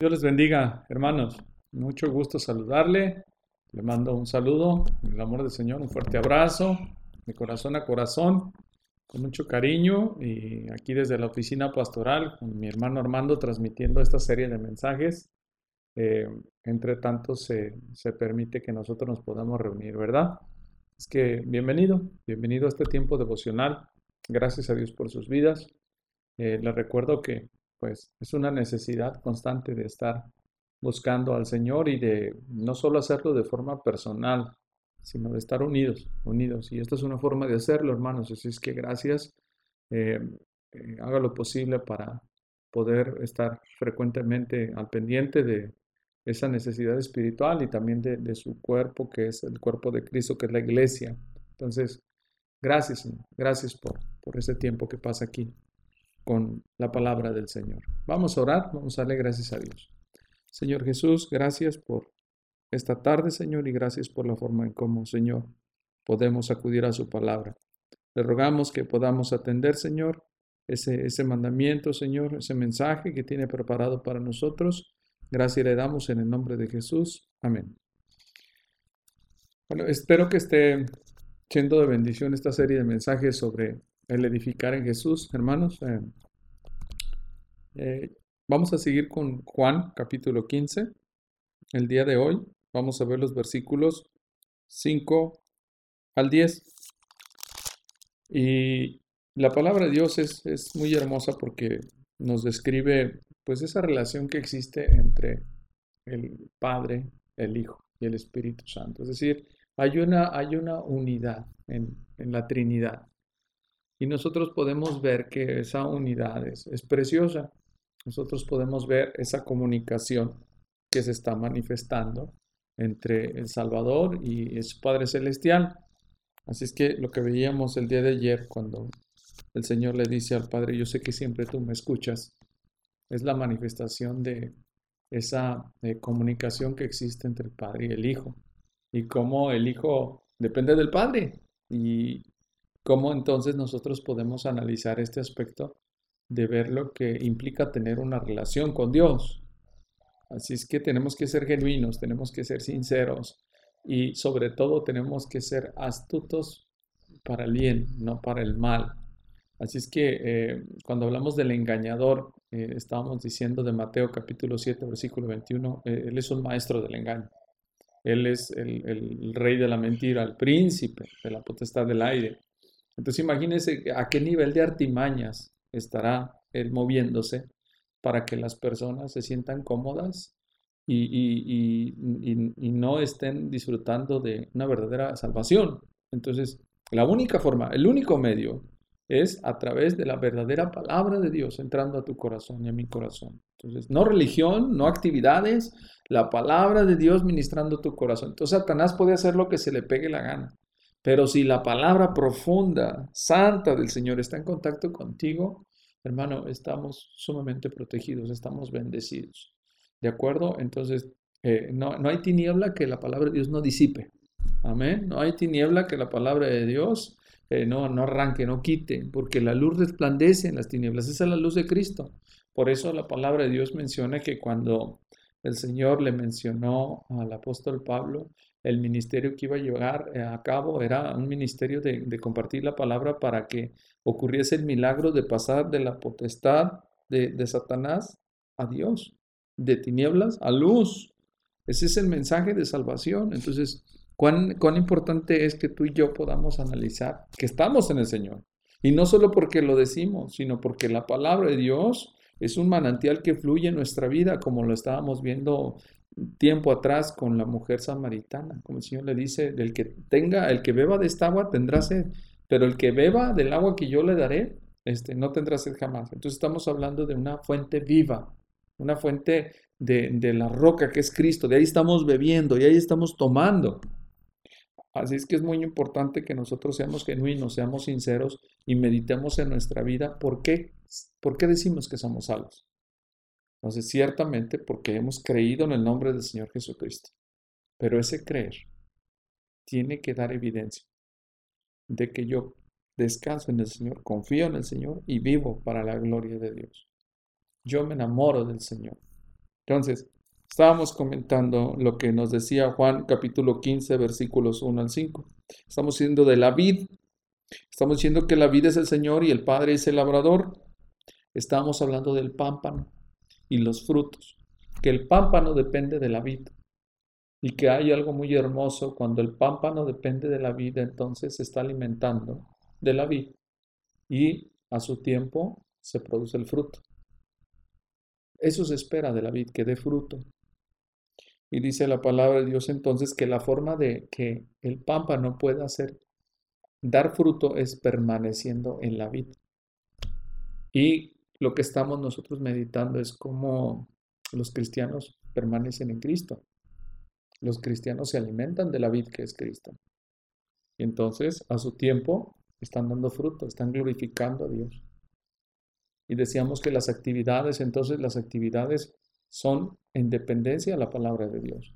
Dios les bendiga, hermanos. Mucho gusto saludarle. Le mando un saludo, el amor del Señor, un fuerte abrazo, de corazón a corazón, con mucho cariño. Y aquí desde la oficina pastoral, con mi hermano Armando, transmitiendo esta serie de mensajes. Eh, entre tanto, se, se permite que nosotros nos podamos reunir, ¿verdad? Es que bienvenido, bienvenido a este tiempo devocional. Gracias a Dios por sus vidas. Eh, les recuerdo que pues es una necesidad constante de estar buscando al Señor y de no solo hacerlo de forma personal, sino de estar unidos, unidos. Y esta es una forma de hacerlo, hermanos. Así es que gracias. Eh, eh, haga lo posible para poder estar frecuentemente al pendiente de esa necesidad espiritual y también de, su cuerpo, que es el cuerpo de Cristo, que es la iglesia. Entonces, gracias. Gracias por, por ese tiempo que pasa aquí con la palabra del Señor. Vamos a orar, vamos a darle gracias a Dios. Señor Jesús, gracias por esta tarde, Señor, y gracias por la forma en cómo, Señor, podemos acudir a su palabra. Le rogamos que podamos atender, Señor, ese, ese mandamiento, Señor, ese mensaje que tiene preparado para nosotros. Gracias le damos en el nombre de Jesús. Amén. Bueno, espero que esté siendo de bendición esta serie de mensajes sobre el edificar en Jesús, hermanos. Eh, eh, vamos a seguir con Juan capítulo 15. El día de hoy vamos a ver los versículos 5 al 10. Y la palabra de Dios es, es muy hermosa porque nos describe pues esa relación que existe entre el Padre, el Hijo y el Espíritu Santo. Es decir, hay una, hay una unidad en, en la Trinidad. Y nosotros podemos ver que esa unidad es, preciosa. Nosotros podemos ver esa comunicación que se está manifestando entre el Salvador y su Padre Celestial. Así es que lo que veíamos el día de ayer cuando el Señor le dice al Padre, yo sé que siempre tú me escuchas, es la manifestación de esa eh, comunicación que existe entre el Padre y el Hijo. Y cómo el Hijo depende del Padre. Y ¿Cómo entonces nosotros podemos analizar este aspecto de ver lo que implica tener una relación con Dios? Así es que tenemos que ser genuinos, tenemos que ser sinceros y sobre todo tenemos que ser astutos para el bien, no para el mal. Así es que eh, cuando hablamos del engañador, eh, estábamos diciendo de Mateo capítulo 7, versículo 21, eh, él es un maestro del engaño. Él es el, el, rey de la mentira, el príncipe de la potestad del aire. Entonces imagínense a qué nivel de artimañas estará él moviéndose para que las personas se sientan cómodas y, no estén disfrutando de una verdadera salvación. Entonces, la única forma, el único medio es a través de la verdadera palabra de Dios entrando a tu corazón y a mi corazón. Entonces, no religión, no actividades, la palabra de Dios ministrando tu corazón. Entonces, Satanás puede hacer lo que se le pegue la gana. Pero si la palabra profunda, santa del Señor está en contacto contigo, hermano, estamos sumamente protegidos, estamos bendecidos. ¿De acuerdo? Entonces, eh, no, no hay tiniebla que la palabra de Dios no disipe. Amén. No hay tiniebla que la palabra de Dios eh, no, no arranque, no quite, porque la luz resplandece en las tinieblas. Esa es la luz de Cristo. Por eso la palabra de Dios menciona que cuando el Señor le mencionó al apóstol Pablo, el ministerio que iba a llevar eh, a cabo era un ministerio de, compartir la palabra para que ocurriese el milagro de pasar de la potestad de, Satanás a Dios, de tinieblas a luz. Ese es el mensaje de salvación. Entonces, ¿cuán, cuán importante es que tú y yo podamos analizar que estamos en el Señor. Y no solo porque lo decimos, sino porque la palabra de Dios es un manantial que fluye en nuestra vida, como lo estábamos viendo tiempo atrás con la mujer samaritana, como el Señor le dice, del que tenga, el que beba de esta agua tendrá sed, pero el que beba del agua que yo le daré, este, no tendrá sed jamás. Entonces estamos hablando de una fuente viva, una fuente de, de la roca que es Cristo, de ahí estamos bebiendo y ahí estamos tomando. Así es que es muy importante que nosotros seamos genuinos, seamos sinceros y meditemos en nuestra vida. ¿Por qué? ¿Por qué decimos que somos salvos? Entonces, ciertamente porque hemos creído en el nombre del Señor Jesucristo. Pero ese creer tiene que dar evidencia de que yo descanso en el Señor, confío en el Señor y vivo para la gloria de Dios. Yo me enamoro del Señor. Entonces, estábamos comentando lo que nos decía Juan capítulo 15, versículos 1 al 5. Estamos diciendo de la vid. Estamos diciendo que la vid es el Señor y el Padre es el labrador. Estamos hablando del pámpano y los frutos. Que el pámpano depende de la vid. Y que hay algo muy hermoso cuando el pámpano depende de la vid, entonces se está alimentando de la vid. Y a su tiempo se produce el fruto. Eso se espera de la vid, que dé fruto. Y dice la palabra de Dios entonces que la forma de que el pámpano pueda hacer, dar fruto es permaneciendo en la vid. Y lo que estamos nosotros meditando es cómo los cristianos permanecen en Cristo. Los cristianos se alimentan de la vid que es Cristo. Y entonces, a su tiempo, están dando fruto, están glorificando a Dios. Y decíamos que las actividades, entonces las actividades son en dependencia a la palabra de Dios.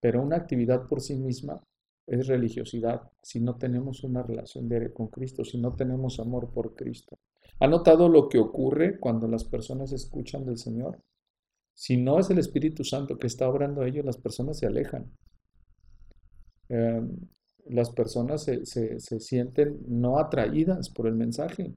Pero una actividad por sí misma es religiosidad si no tenemos una relación diaria con Cristo, si no tenemos amor por Cristo. ¿Ha notado lo que ocurre cuando las personas escuchan del Señor? Si no es el Espíritu Santo que está obrando a ellos, las personas se alejan. Em, las personas se, se sienten no atraídas por el mensaje.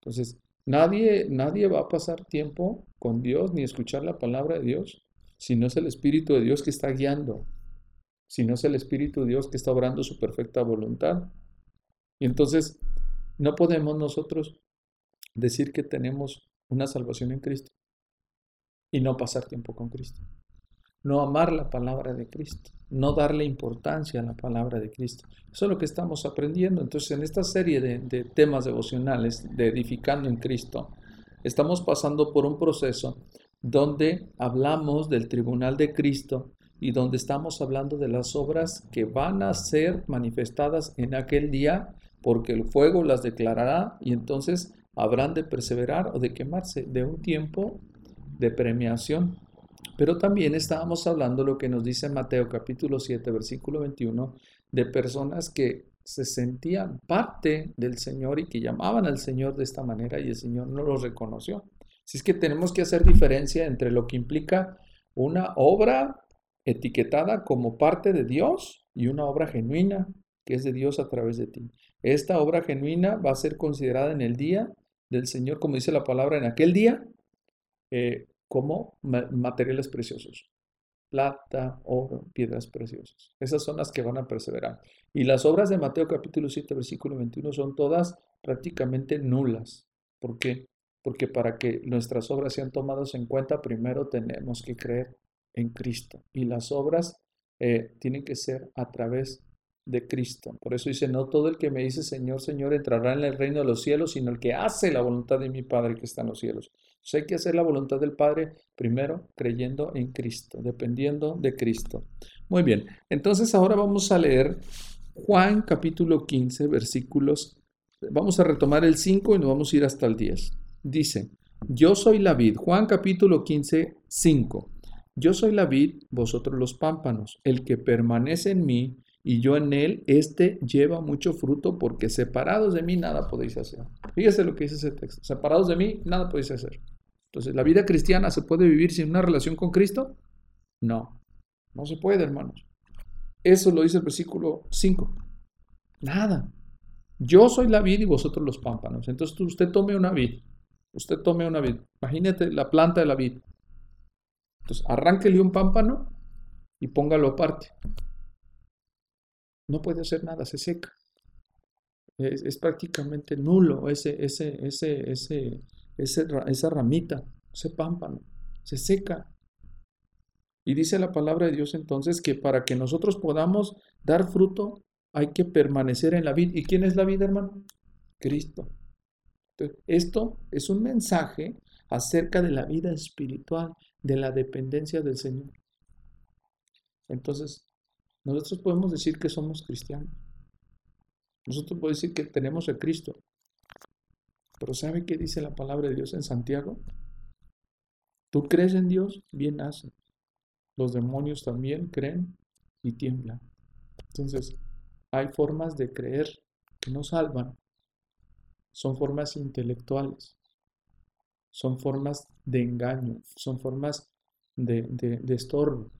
Entonces, Nadie, nadie va a pasar tiempo con Dios ni escuchar la palabra de Dios si no es el Espíritu de Dios que está guiando, si no es el Espíritu de Dios que está obrando su perfecta voluntad. Y entonces no podemos nosotros decir que tenemos una salvación en Cristo y no pasar tiempo con Cristo no amar la palabra de Cristo, no darle importancia a la palabra de Cristo. Eso es lo que estamos aprendiendo. Entonces, en esta serie de, temas devocionales de edificando en Cristo, estamos pasando por un proceso donde hablamos del tribunal de Cristo y donde estamos hablando de las obras que van a ser manifestadas en aquel día, porque el fuego las declarará y entonces habrán de perseverar o de quemarse de un tiempo de premiación pero también estábamos hablando lo que nos dice Mateo capítulo 7, versículo 21, de personas que se sentían parte del Señor y que llamaban al Señor de esta manera y el Señor no los reconoció. Así es que tenemos que hacer diferencia entre lo que implica una obra etiquetada como parte de Dios y una obra genuina que es de Dios a través de ti. Esta obra genuina va a ser considerada en el día del Señor, como dice la palabra, en aquel día, eh, como materiales preciosos. Plata, oro, piedras preciosas. Esas son las que van a perseverar. Y las obras de Mateo capítulo 7, versículo 21 son todas prácticamente nulas. ¿Por qué? Porque para que nuestras obras sean tomadas en cuenta, primero tenemos que creer en Cristo. Y las obras eh, tienen que ser a través de Cristo. Por eso dice, no todo el que me dice Señor, Señor entrará en el reino de los cielos, sino el que hace la voluntad de mi Padre que está en los cielos. Entonces hay que hacer la voluntad del Padre primero creyendo en Cristo, dependiendo de Cristo. Muy bien, entonces ahora vamos a leer Juan capítulo 15, versículos. Vamos a retomar el 5 y nos vamos a ir hasta el 10. Dice, yo soy la vid. Juan capítulo 15, 5. Yo soy la vid, vosotros los pámpanos. El que permanece en mí y yo en él, este lleva mucho fruto porque separados de mí nada podéis hacer. Fíjese lo que dice ese texto. Separados de mí nada podéis hacer. Entonces, ¿la vida cristiana se puede vivir sin una relación con Cristo? No, no se puede, hermanos. Eso lo dice el versículo 5. Nada. Yo soy la vid y vosotros los pámpanos. Entonces usted tome una vid. Usted tome una vid. Imagínate la planta de la vid. Entonces arránquele un pámpano y póngalo aparte no puede hacer nada, se seca. Es, prácticamente nulo ese, ese, ese, ese, esa ramita, ese pámpano, se seca. Y dice la palabra de Dios entonces que para que nosotros podamos dar fruto hay que permanecer en la vida. ¿Y quién es la vida, hermano? Cristo. esto es un mensaje acerca de la vida espiritual, de la dependencia del Señor. Entonces, nosotros podemos decir que somos cristianos. Nosotros podemos decir que tenemos a Cristo. Pero ¿sabe qué dice la palabra de Dios en Santiago? Tú crees en Dios, bien hace. Los demonios también creen y tiemblan. Entonces, hay formas de creer que no salvan. Son formas intelectuales. Son formas de engaño. Son formas de, de, estorbo.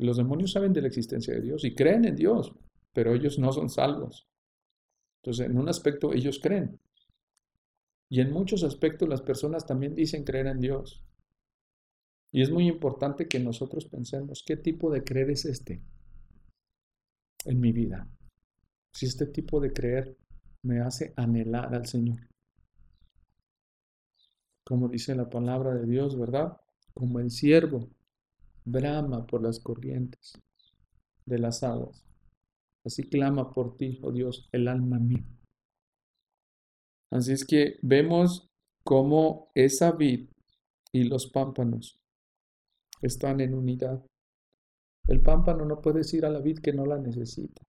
Los demonios saben de la existencia de Dios y creen en Dios, pero ellos no son salvos. Entonces, en un aspecto ellos creen. Y en muchos aspectos las personas también dicen creer en Dios. Y es muy importante que nosotros pensemos qué tipo de creer es este en mi vida. Si este tipo de creer me hace anhelar al Señor. Como dice la palabra de Dios, ¿verdad? Como el siervo brama por las corrientes de las aguas. Así clama por ti, oh Dios, el alma mía. Así es que vemos cómo esa vid y los pámpanos están en unidad. El pámpano no puede decir a la vid que no la necesita.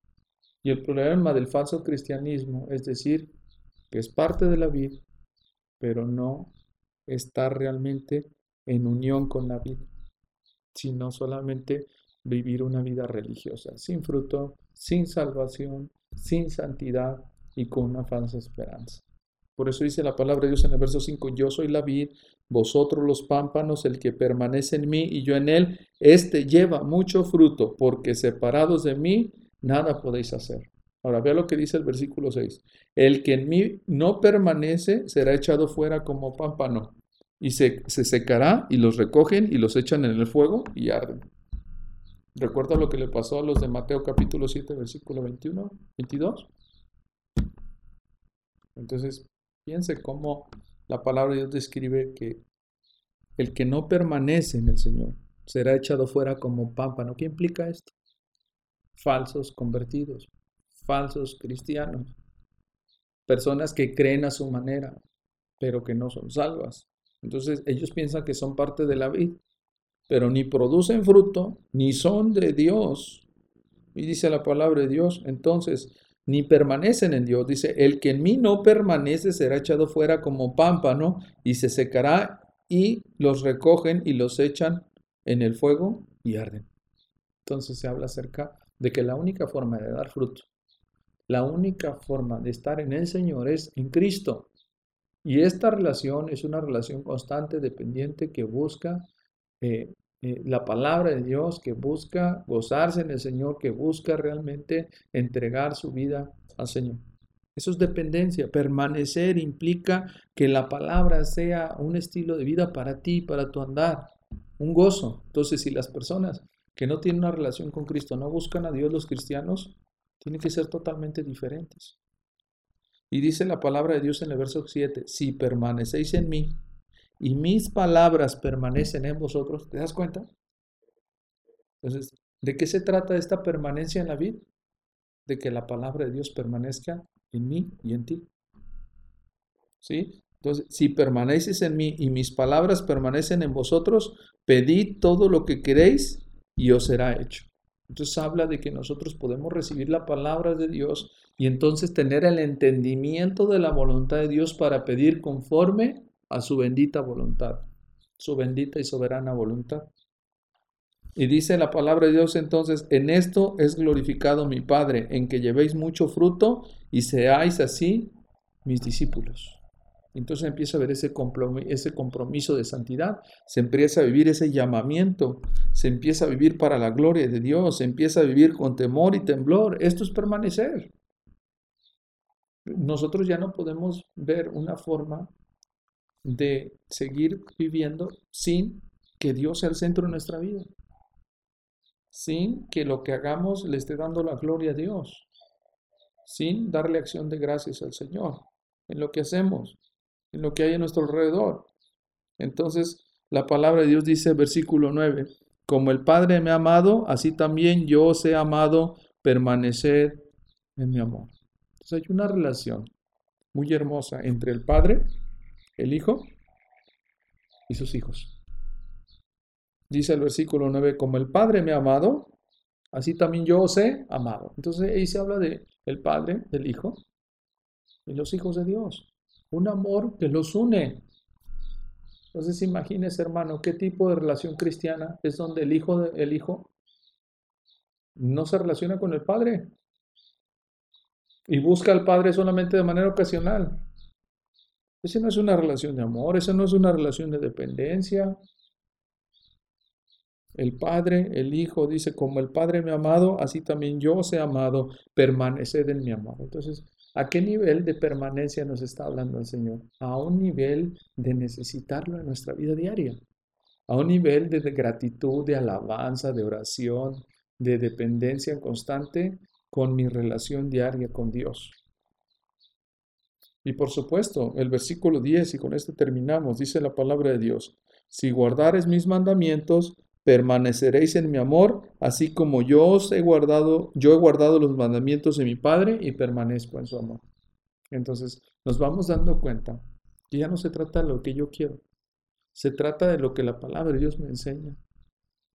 Y el problema del falso cristianismo es decir que es parte de la vid, pero no está realmente en unión con la vida, sino solamente vivir una vida religiosa, sin fruto, sin salvación, sin santidad y con una falsa esperanza. Por eso dice la palabra de Dios en el verso 5, yo soy la vid, vosotros los pámpanos, el que permanece en mí y yo en él, este lleva mucho fruto, porque separados de mí, nada podéis hacer. Ahora vea lo que dice el versículo 6. El que en mí no permanece será echado fuera como pámpano y se, se secará y los recogen y los echan en el fuego y arden. ¿Recuerda lo que le pasó a los de Mateo capítulo 7, versículo 21, 22? Entonces, piense cómo la palabra de Dios describe que el que no permanece en el Señor será echado fuera como pámpano. ¿Qué implica esto? Falsos convertidos, falsos cristianos, personas que creen a su manera, pero que no son salvas. Entonces ellos piensan que son parte de la vida, pero ni producen fruto, ni son de Dios. Y dice la palabra de Dios, entonces, ni permanecen en Dios. Dice, el que en mí no permanece será echado fuera como pámpano y se secará y los recogen y los echan en el fuego y arden. Entonces se habla acerca de que la única forma de dar fruto, la única forma de estar en el Señor es en Cristo. Y esta relación es una relación constante, dependiente, que busca eh, eh, la palabra de Dios, que busca gozarse en el Señor, que busca realmente entregar su vida al Señor. Eso es dependencia. Permanecer implica que la palabra sea un estilo de vida para ti, para tu andar, un gozo. Entonces, si las personas que no tienen una relación con Cristo no buscan a Dios, los cristianos, tienen que ser totalmente diferentes. Y dice la palabra de Dios en el verso 7, si permanecéis en mí y mis palabras permanecen en vosotros, ¿te das cuenta? Entonces, ¿de qué se trata esta permanencia en la vida? De que la palabra de Dios permanezca en mí y en ti. ¿Sí? Entonces, si permaneces en mí y mis palabras permanecen en vosotros, pedid todo lo que queréis y os será hecho. Entonces habla de que nosotros podemos recibir la palabra de Dios y entonces tener el entendimiento de la voluntad de Dios para pedir conforme a su bendita voluntad, su bendita y soberana voluntad. Y dice la palabra de Dios entonces, en esto es glorificado mi Padre, en que llevéis mucho fruto y seáis así mis discípulos. Entonces empieza a ver ese compromiso de santidad, se empieza a vivir ese llamamiento, se empieza a vivir para la gloria de Dios, se empieza a vivir con temor y temblor. Esto es permanecer. Nosotros ya no podemos ver una forma de seguir viviendo sin que Dios sea el centro de nuestra vida, sin que lo que hagamos le esté dando la gloria a Dios, sin darle acción de gracias al Señor en lo que hacemos en lo que hay a nuestro alrededor. Entonces, la palabra de Dios dice, versículo 9, como el Padre me ha amado, así también yo os he amado, permanecer en mi amor. Entonces hay una relación muy hermosa entre el Padre, el Hijo y sus hijos. Dice el versículo 9, como el Padre me ha amado, así también yo os he amado. Entonces ahí se habla de el Padre, del Hijo y los hijos de Dios un amor que los une. Entonces imagínese, hermano, qué tipo de relación cristiana es donde el hijo, el hijo no se relaciona con el padre y busca al padre solamente de manera ocasional. Esa no es una relación de amor, esa no es una relación de dependencia. El Padre, el Hijo dice, como el Padre me ha amado, así también yo os he amado, permaneced en mi amor. Entonces, ¿a qué nivel de permanencia nos está hablando el Señor? A un nivel de necesitarlo en nuestra vida diaria, a un nivel de gratitud, de alabanza, de oración, de dependencia constante con mi relación diaria con Dios. Y por supuesto, el versículo 10, y con este terminamos, dice la palabra de Dios, si guardares mis mandamientos, permaneceréis en mi amor, así como yo os he guardado, yo he guardado los mandamientos de mi Padre y permanezco en su amor. Entonces, nos vamos dando cuenta que ya no se trata de lo que yo quiero, se trata de lo que la palabra de Dios me enseña,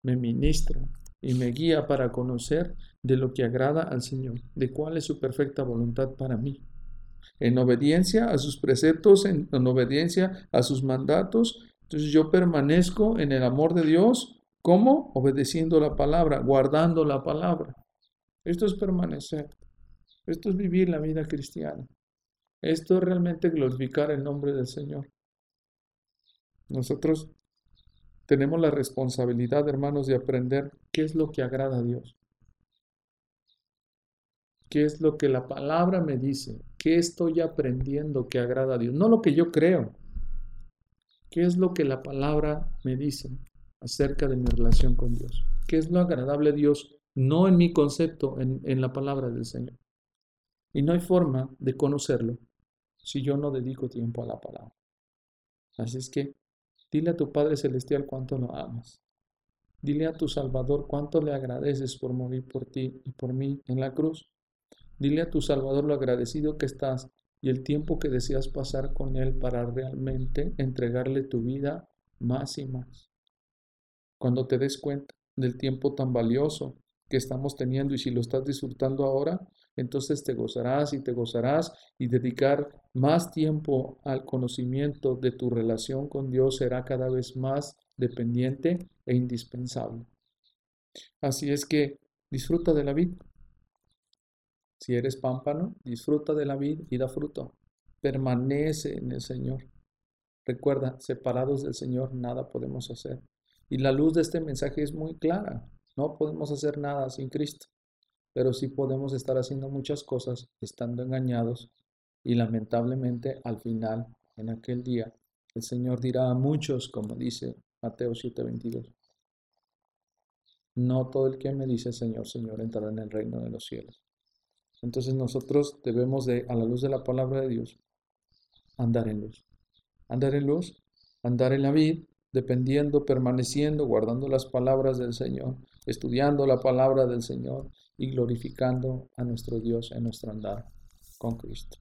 me ministra y me guía para conocer de lo que agrada al Señor, de cuál es su perfecta voluntad para mí. En obediencia a sus preceptos, en, en obediencia a sus mandatos, entonces yo permanezco en el amor de Dios ¿Cómo? Obedeciendo la palabra, guardando la palabra. Esto es permanecer. Esto es vivir la vida cristiana. Esto es realmente glorificar el nombre del Señor. Nosotros tenemos la responsabilidad, hermanos, de aprender qué es lo que agrada a Dios. ¿Qué es lo que la palabra me dice? ¿Qué estoy aprendiendo que agrada a Dios? No lo que yo creo. ¿Qué es lo que la palabra me dice? Acerca de mi relación con Dios. ¿Qué es lo agradable a Dios? No en mi concepto, en, en la palabra del Señor. Y no hay forma de conocerlo si yo no dedico tiempo a la palabra. Así es que dile a tu Padre Celestial cuánto lo amas. Dile a tu Salvador cuánto le agradeces por morir por ti y por mí en la cruz. Dile a tu Salvador lo agradecido que estás y el tiempo que deseas pasar con Él para realmente entregarle tu vida más y más. Cuando te des cuenta del tiempo tan valioso que estamos teniendo y si lo estás disfrutando ahora, entonces te gozarás y te gozarás y dedicar más tiempo al conocimiento de tu relación con Dios será cada vez más dependiente e indispensable. Así es que disfruta de la vida. Si eres pámpano, disfruta de la vida y da fruto. Permanece en el Señor. Recuerda, separados del Señor nada podemos hacer. Y la luz de este mensaje es muy clara. No podemos hacer nada sin Cristo, pero sí podemos estar haciendo muchas cosas estando engañados y lamentablemente al final, en aquel día, el Señor dirá a muchos, como dice Mateo 7:22, no todo el que me dice Señor, Señor entrará en el reino de los cielos. Entonces nosotros debemos de, a la luz de la palabra de Dios, andar en luz. Andar en luz, andar en la vida, dependiendo, permaneciendo, guardando las palabras del Señor, estudiando la palabra del Señor y glorificando a nuestro Dios en nuestro andar con Cristo.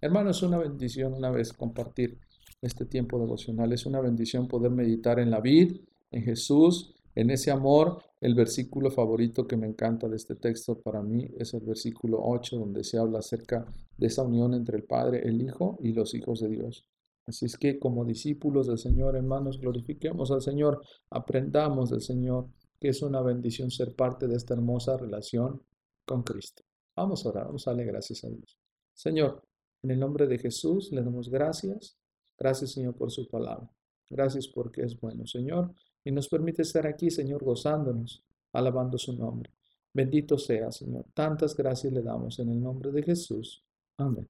Hermanos, es una bendición una vez compartir este tiempo devocional. Es una bendición poder meditar en la vid, en Jesús, en ese amor. El versículo favorito que me encanta de este texto para mí es el versículo 8, donde se habla acerca de esa unión entre el Padre, el Hijo y los hijos de Dios. Así es que como discípulos del Señor, hermanos, glorifiquemos al Señor, aprendamos del Señor que es una bendición ser parte de esta hermosa relación con Cristo. Vamos a orar, vamos a darle gracias a Dios. Señor, en el nombre de Jesús le damos gracias. Gracias, Señor, por su palabra. Gracias porque es bueno, Señor, y nos permite estar aquí, Señor, gozándonos, alabando su nombre. Bendito sea, Señor. Tantas gracias le damos en el nombre de Jesús. Amén.